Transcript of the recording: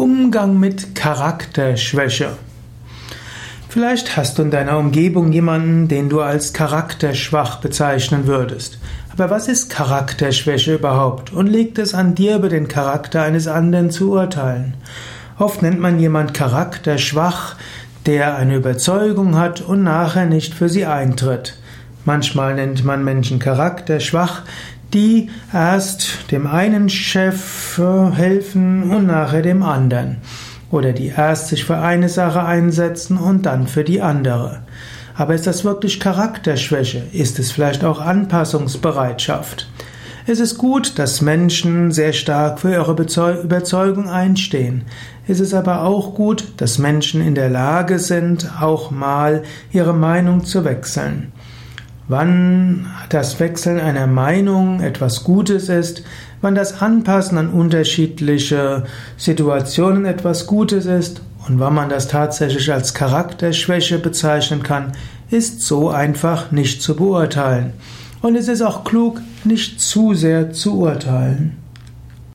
Umgang mit Charakterschwäche. Vielleicht hast du in deiner Umgebung jemanden, den du als charakterschwach bezeichnen würdest. Aber was ist Charakterschwäche überhaupt? Und liegt es an dir, über den Charakter eines anderen zu urteilen? Oft nennt man jemand charakterschwach, der eine Überzeugung hat und nachher nicht für sie eintritt. Manchmal nennt man Menschen charakterschwach, die erst dem einen Chef helfen und nachher dem anderen. Oder die erst sich für eine Sache einsetzen und dann für die andere. Aber ist das wirklich Charakterschwäche? Ist es vielleicht auch Anpassungsbereitschaft? Es ist gut, dass Menschen sehr stark für ihre Überzeugung einstehen. Es ist aber auch gut, dass Menschen in der Lage sind, auch mal ihre Meinung zu wechseln. Wann das Wechseln einer Meinung etwas Gutes ist, wann das Anpassen an unterschiedliche Situationen etwas Gutes ist und wann man das tatsächlich als Charakterschwäche bezeichnen kann, ist so einfach nicht zu beurteilen. Und es ist auch klug, nicht zu sehr zu urteilen.